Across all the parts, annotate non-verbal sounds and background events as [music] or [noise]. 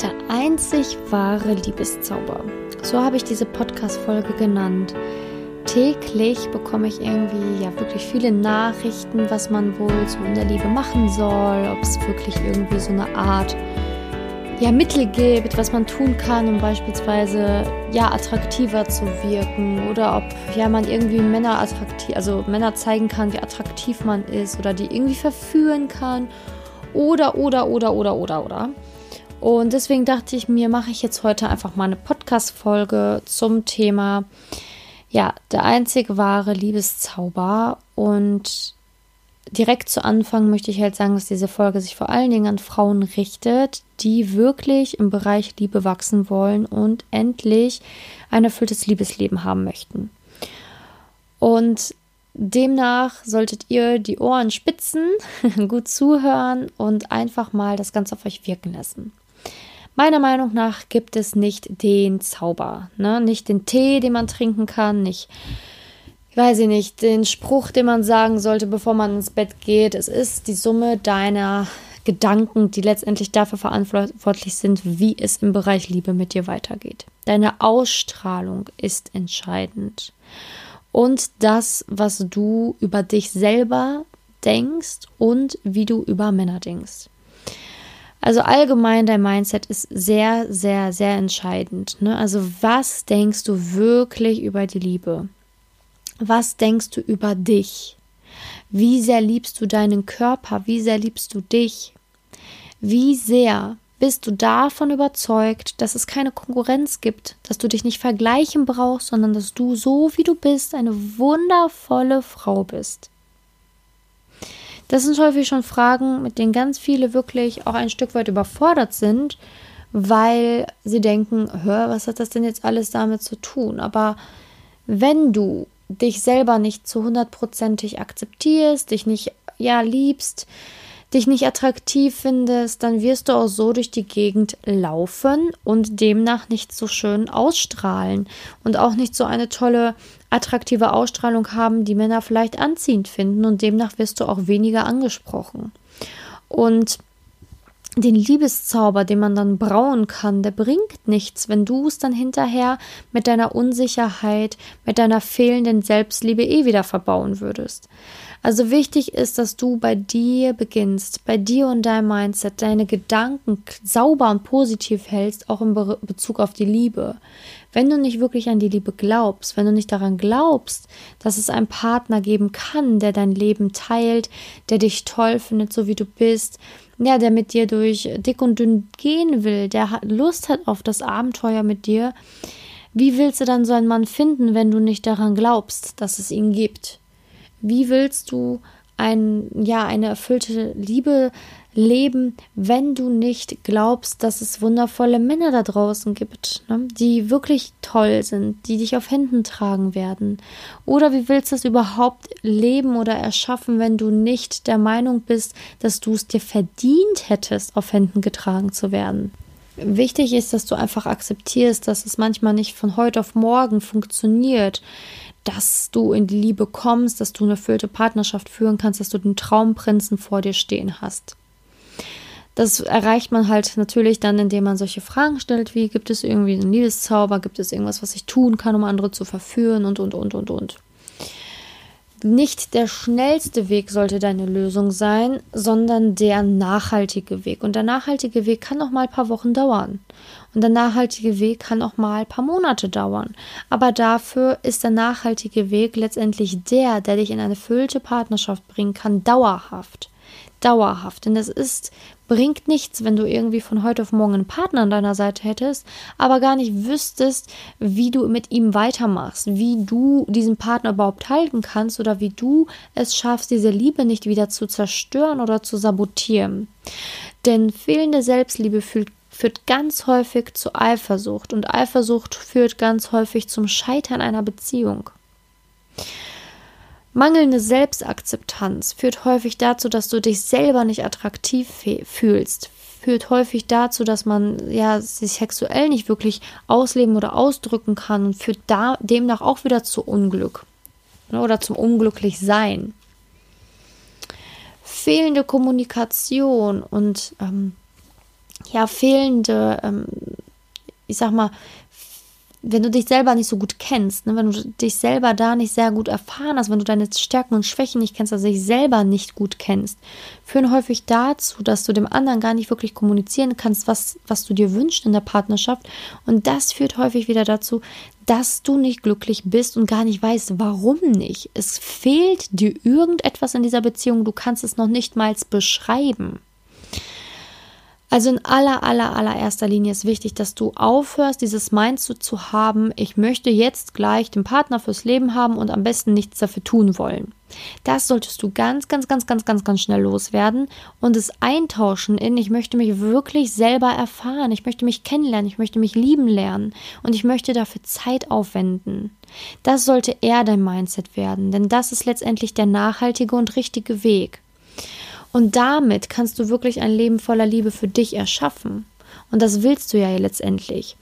Der einzig wahre Liebeszauber. So habe ich diese Podcast-Folge genannt. Täglich bekomme ich irgendwie ja wirklich viele Nachrichten, was man wohl so in der Liebe machen soll, ob es wirklich irgendwie so eine Art ja, Mittel gibt, was man tun kann, um beispielsweise ja attraktiver zu wirken oder ob ja man irgendwie Männer attraktiv, also Männer zeigen kann, wie attraktiv man ist oder die irgendwie verführen kann oder oder oder oder oder oder. Und deswegen dachte ich mir, mache ich jetzt heute einfach mal eine Podcast-Folge zum Thema, ja, der einzig wahre Liebeszauber. Und direkt zu Anfang möchte ich halt sagen, dass diese Folge sich vor allen Dingen an Frauen richtet, die wirklich im Bereich Liebe wachsen wollen und endlich ein erfülltes Liebesleben haben möchten. Und demnach solltet ihr die Ohren spitzen, [laughs] gut zuhören und einfach mal das Ganze auf euch wirken lassen. Meiner Meinung nach gibt es nicht den Zauber, ne? nicht den Tee, den man trinken kann, nicht, weiß ich nicht, den Spruch, den man sagen sollte, bevor man ins Bett geht. Es ist die Summe deiner Gedanken, die letztendlich dafür verantwortlich sind, wie es im Bereich Liebe mit dir weitergeht. Deine Ausstrahlung ist entscheidend. Und das, was du über dich selber denkst und wie du über Männer denkst. Also allgemein dein Mindset ist sehr, sehr, sehr entscheidend. Ne? Also was denkst du wirklich über die Liebe? Was denkst du über dich? Wie sehr liebst du deinen Körper? Wie sehr liebst du dich? Wie sehr bist du davon überzeugt, dass es keine Konkurrenz gibt, dass du dich nicht vergleichen brauchst, sondern dass du so wie du bist eine wundervolle Frau bist? Das sind häufig schon Fragen, mit denen ganz viele wirklich auch ein Stück weit überfordert sind, weil sie denken, hör, was hat das denn jetzt alles damit zu tun? Aber wenn du dich selber nicht zu hundertprozentig akzeptierst, dich nicht ja liebst, dich nicht attraktiv findest, dann wirst du auch so durch die Gegend laufen und demnach nicht so schön ausstrahlen und auch nicht so eine tolle, attraktive Ausstrahlung haben, die Männer vielleicht anziehend finden und demnach wirst du auch weniger angesprochen. Und den Liebeszauber, den man dann brauen kann, der bringt nichts, wenn du es dann hinterher mit deiner Unsicherheit, mit deiner fehlenden Selbstliebe eh wieder verbauen würdest. Also wichtig ist, dass du bei dir beginnst, bei dir und deinem Mindset, deine Gedanken sauber und positiv hältst, auch in Be Bezug auf die Liebe. Wenn du nicht wirklich an die Liebe glaubst, wenn du nicht daran glaubst, dass es einen Partner geben kann, der dein Leben teilt, der dich toll findet, so wie du bist, ja, der mit dir durch dick und dünn gehen will, der Lust hat auf das Abenteuer mit dir, wie willst du dann so einen Mann finden, wenn du nicht daran glaubst, dass es ihn gibt? Wie willst du ein, ja, eine erfüllte Liebe leben, wenn du nicht glaubst, dass es wundervolle Männer da draußen gibt, ne, die wirklich toll sind, die dich auf Händen tragen werden? Oder wie willst du es überhaupt leben oder erschaffen, wenn du nicht der Meinung bist, dass du es dir verdient hättest, auf Händen getragen zu werden? Wichtig ist, dass du einfach akzeptierst, dass es manchmal nicht von heute auf morgen funktioniert dass du in die Liebe kommst, dass du eine erfüllte Partnerschaft führen kannst, dass du den Traumprinzen vor dir stehen hast. Das erreicht man halt natürlich dann, indem man solche Fragen stellt, wie gibt es irgendwie einen Liebeszauber, gibt es irgendwas, was ich tun kann, um andere zu verführen und, und, und, und, und. Nicht der schnellste Weg sollte deine Lösung sein, sondern der nachhaltige Weg. Und der nachhaltige Weg kann auch mal ein paar Wochen dauern. Und der nachhaltige Weg kann auch mal ein paar Monate dauern. Aber dafür ist der nachhaltige Weg letztendlich der, der dich in eine füllte Partnerschaft bringen kann, dauerhaft. Dauerhaft. Denn es ist bringt nichts, wenn du irgendwie von heute auf morgen einen Partner an deiner Seite hättest, aber gar nicht wüsstest, wie du mit ihm weitermachst, wie du diesen Partner überhaupt halten kannst oder wie du es schaffst, diese Liebe nicht wieder zu zerstören oder zu sabotieren. Denn fehlende Selbstliebe fühlt führt ganz häufig zu Eifersucht und Eifersucht führt ganz häufig zum Scheitern einer Beziehung. Mangelnde Selbstakzeptanz führt häufig dazu, dass du dich selber nicht attraktiv fühlst, führt häufig dazu, dass man ja sich sexuell nicht wirklich ausleben oder ausdrücken kann und führt da demnach auch wieder zu Unglück ne, oder zum Unglücklichsein. Fehlende Kommunikation und ähm, ja, fehlende, ähm, ich sag mal, wenn du dich selber nicht so gut kennst, ne, wenn du dich selber da nicht sehr gut erfahren hast, wenn du deine Stärken und Schwächen nicht kennst, also dich selber nicht gut kennst, führen häufig dazu, dass du dem anderen gar nicht wirklich kommunizieren kannst, was, was du dir wünschst in der Partnerschaft. Und das führt häufig wieder dazu, dass du nicht glücklich bist und gar nicht weißt, warum nicht. Es fehlt dir irgendetwas in dieser Beziehung, du kannst es noch nicht mal beschreiben. Also in aller, aller, allererster Linie ist wichtig, dass du aufhörst, dieses Mindset zu haben, ich möchte jetzt gleich den Partner fürs Leben haben und am besten nichts dafür tun wollen. Das solltest du ganz, ganz, ganz, ganz, ganz, ganz schnell loswerden und es eintauschen in, ich möchte mich wirklich selber erfahren, ich möchte mich kennenlernen, ich möchte mich lieben lernen und ich möchte dafür Zeit aufwenden. Das sollte eher dein Mindset werden, denn das ist letztendlich der nachhaltige und richtige Weg. Und damit kannst du wirklich ein Leben voller Liebe für dich erschaffen. Und das willst du ja letztendlich.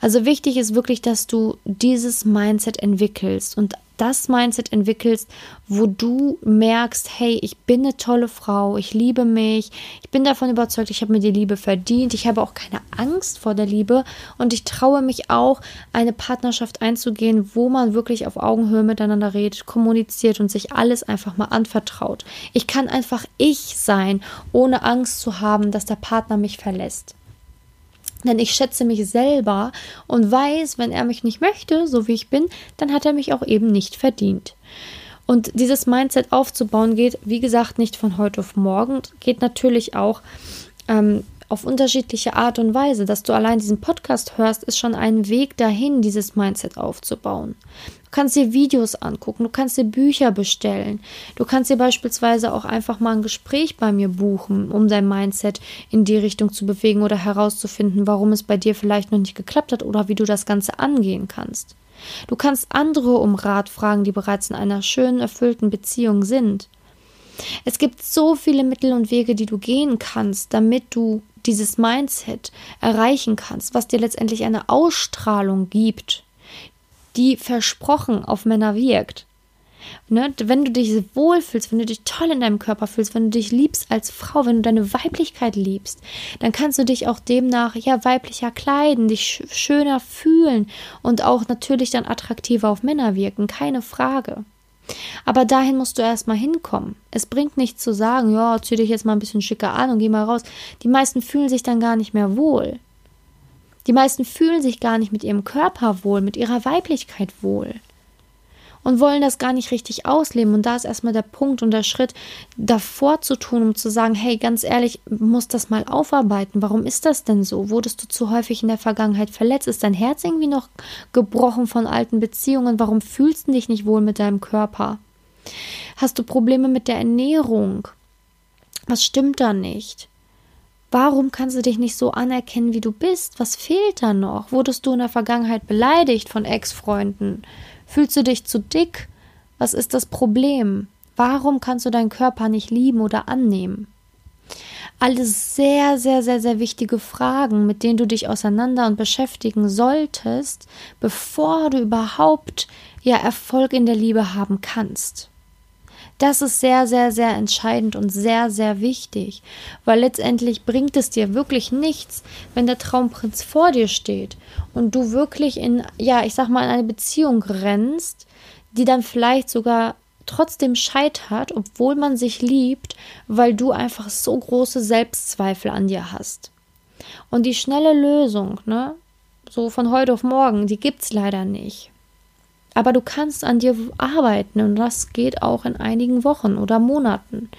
Also wichtig ist wirklich, dass du dieses Mindset entwickelst und das Mindset entwickelst, wo du merkst, hey, ich bin eine tolle Frau, ich liebe mich, ich bin davon überzeugt, ich habe mir die Liebe verdient, ich habe auch keine Angst vor der Liebe und ich traue mich auch, eine Partnerschaft einzugehen, wo man wirklich auf Augenhöhe miteinander redet, kommuniziert und sich alles einfach mal anvertraut. Ich kann einfach ich sein, ohne Angst zu haben, dass der Partner mich verlässt. Denn ich schätze mich selber und weiß, wenn er mich nicht möchte, so wie ich bin, dann hat er mich auch eben nicht verdient. Und dieses Mindset aufzubauen geht, wie gesagt, nicht von heute auf morgen, geht natürlich auch ähm, auf unterschiedliche Art und Weise. Dass du allein diesen Podcast hörst, ist schon ein Weg dahin, dieses Mindset aufzubauen. Du kannst dir Videos angucken, du kannst dir Bücher bestellen. Du kannst dir beispielsweise auch einfach mal ein Gespräch bei mir buchen, um dein Mindset in die Richtung zu bewegen oder herauszufinden, warum es bei dir vielleicht noch nicht geklappt hat oder wie du das Ganze angehen kannst. Du kannst andere um Rat fragen, die bereits in einer schönen, erfüllten Beziehung sind. Es gibt so viele Mittel und Wege, die du gehen kannst, damit du dieses Mindset erreichen kannst, was dir letztendlich eine Ausstrahlung gibt, die versprochen auf Männer wirkt. Ne? Wenn du dich wohlfühlst, wenn du dich toll in deinem Körper fühlst, wenn du dich liebst als Frau, wenn du deine Weiblichkeit liebst, dann kannst du dich auch demnach ja weiblicher kleiden, dich schöner fühlen und auch natürlich dann attraktiver auf Männer wirken, keine Frage. Aber dahin musst du erstmal hinkommen. Es bringt nichts zu sagen, ja, zieh dich jetzt mal ein bisschen schicker an und geh mal raus. Die meisten fühlen sich dann gar nicht mehr wohl. Die meisten fühlen sich gar nicht mit ihrem Körper wohl, mit ihrer Weiblichkeit wohl und wollen das gar nicht richtig ausleben. Und da ist erstmal der Punkt und der Schritt, davor zu tun, um zu sagen, hey, ganz ehrlich, muss das mal aufarbeiten. Warum ist das denn so? Wurdest du zu häufig in der Vergangenheit verletzt? Ist dein Herz irgendwie noch gebrochen von alten Beziehungen? Warum fühlst du dich nicht wohl mit deinem Körper? Hast du Probleme mit der Ernährung? Was stimmt da nicht? Warum kannst du dich nicht so anerkennen, wie du bist? Was fehlt da noch? Wurdest du in der Vergangenheit beleidigt von Ex-Freunden? Fühlst du dich zu dick? Was ist das Problem? Warum kannst du deinen Körper nicht lieben oder annehmen? Alles sehr, sehr, sehr, sehr wichtige Fragen, mit denen du dich auseinander und beschäftigen solltest, bevor du überhaupt ja Erfolg in der Liebe haben kannst. Das ist sehr, sehr, sehr entscheidend und sehr, sehr wichtig, weil letztendlich bringt es dir wirklich nichts, wenn der Traumprinz vor dir steht und du wirklich in, ja, ich sag mal, in eine Beziehung rennst, die dann vielleicht sogar trotzdem scheitert, obwohl man sich liebt, weil du einfach so große Selbstzweifel an dir hast. Und die schnelle Lösung, ne, so von heute auf morgen, die gibt's leider nicht. Aber du kannst an dir arbeiten und das geht auch in einigen Wochen oder Monaten.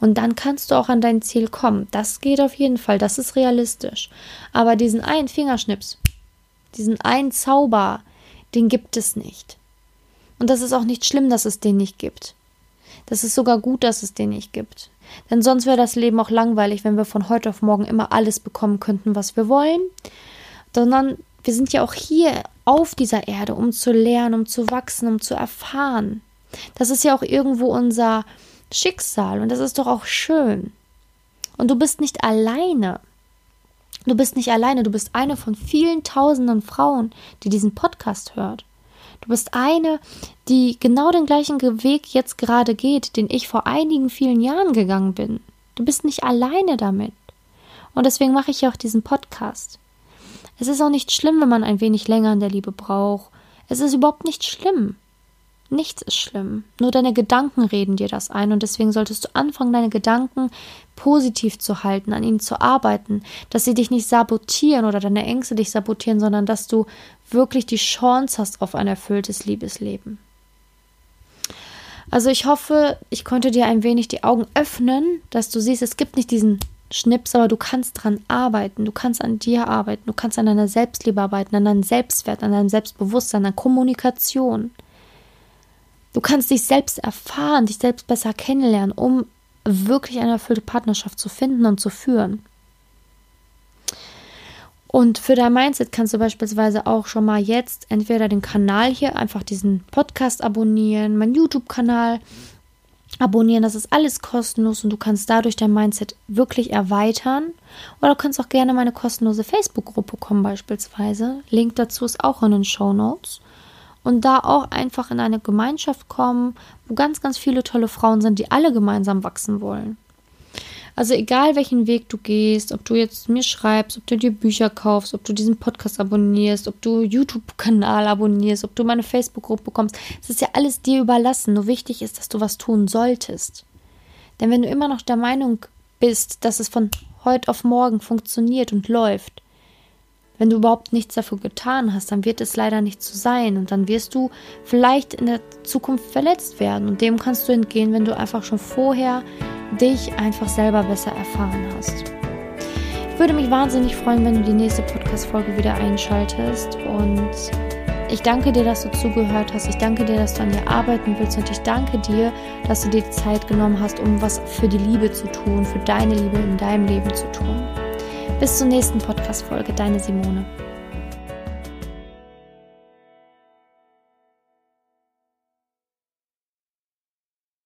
Und dann kannst du auch an dein Ziel kommen. Das geht auf jeden Fall, das ist realistisch. Aber diesen einen Fingerschnips, diesen einen Zauber, den gibt es nicht. Und das ist auch nicht schlimm, dass es den nicht gibt. Das ist sogar gut, dass es den nicht gibt. Denn sonst wäre das Leben auch langweilig, wenn wir von heute auf morgen immer alles bekommen könnten, was wir wollen. Sondern wir sind ja auch hier auf dieser Erde, um zu lernen, um zu wachsen, um zu erfahren. Das ist ja auch irgendwo unser Schicksal und das ist doch auch schön. Und du bist nicht alleine. Du bist nicht alleine, du bist eine von vielen tausenden Frauen, die diesen Podcast hört. Du bist eine, die genau den gleichen Weg jetzt gerade geht, den ich vor einigen vielen Jahren gegangen bin. Du bist nicht alleine damit. Und deswegen mache ich ja auch diesen Podcast. Es ist auch nicht schlimm, wenn man ein wenig länger in der Liebe braucht. Es ist überhaupt nicht schlimm. Nichts ist schlimm. Nur deine Gedanken reden dir das ein und deswegen solltest du anfangen, deine Gedanken positiv zu halten, an ihnen zu arbeiten, dass sie dich nicht sabotieren oder deine Ängste dich sabotieren, sondern dass du wirklich die Chance hast auf ein erfülltes Liebesleben. Also ich hoffe, ich konnte dir ein wenig die Augen öffnen, dass du siehst, es gibt nicht diesen Schnips, aber du kannst dran arbeiten, du kannst an dir arbeiten, du kannst an deiner Selbstliebe arbeiten, an deinem Selbstwert, an deinem Selbstbewusstsein, an Kommunikation. Du kannst dich selbst erfahren, dich selbst besser kennenlernen, um wirklich eine erfüllte Partnerschaft zu finden und zu führen. Und für dein Mindset kannst du beispielsweise auch schon mal jetzt entweder den Kanal hier, einfach diesen Podcast abonnieren, meinen YouTube-Kanal abonnieren. Das ist alles kostenlos und du kannst dadurch dein Mindset wirklich erweitern. Oder du kannst auch gerne meine kostenlose Facebook-Gruppe kommen, beispielsweise. Link dazu ist auch in den Show Notes. Und da auch einfach in eine Gemeinschaft kommen, wo ganz, ganz viele tolle Frauen sind, die alle gemeinsam wachsen wollen. Also egal welchen Weg du gehst, ob du jetzt mir schreibst, ob du dir Bücher kaufst, ob du diesen Podcast abonnierst, ob du YouTube-Kanal abonnierst, ob du meine Facebook-Gruppe bekommst, es ist ja alles dir überlassen. Nur wichtig ist, dass du was tun solltest. Denn wenn du immer noch der Meinung bist, dass es von heute auf morgen funktioniert und läuft, wenn du überhaupt nichts dafür getan hast, dann wird es leider nicht so sein und dann wirst du vielleicht in der Zukunft verletzt werden und dem kannst du entgehen, wenn du einfach schon vorher dich einfach selber besser erfahren hast. Ich würde mich wahnsinnig freuen, wenn du die nächste Podcast-Folge wieder einschaltest und ich danke dir, dass du zugehört hast. Ich danke dir, dass du an dir arbeiten willst. Und ich danke dir, dass du dir die Zeit genommen hast, um was für die Liebe zu tun, für deine Liebe in deinem Leben zu tun. Bis zur nächsten Podcast-Folge, deine Simone.